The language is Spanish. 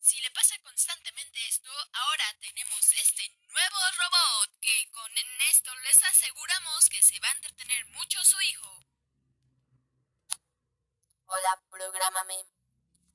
Si le pasa constantemente esto, ahora tenemos este nuevo robot que con esto les aseguramos que se va a entretener mucho su hijo. Hola, prográmame.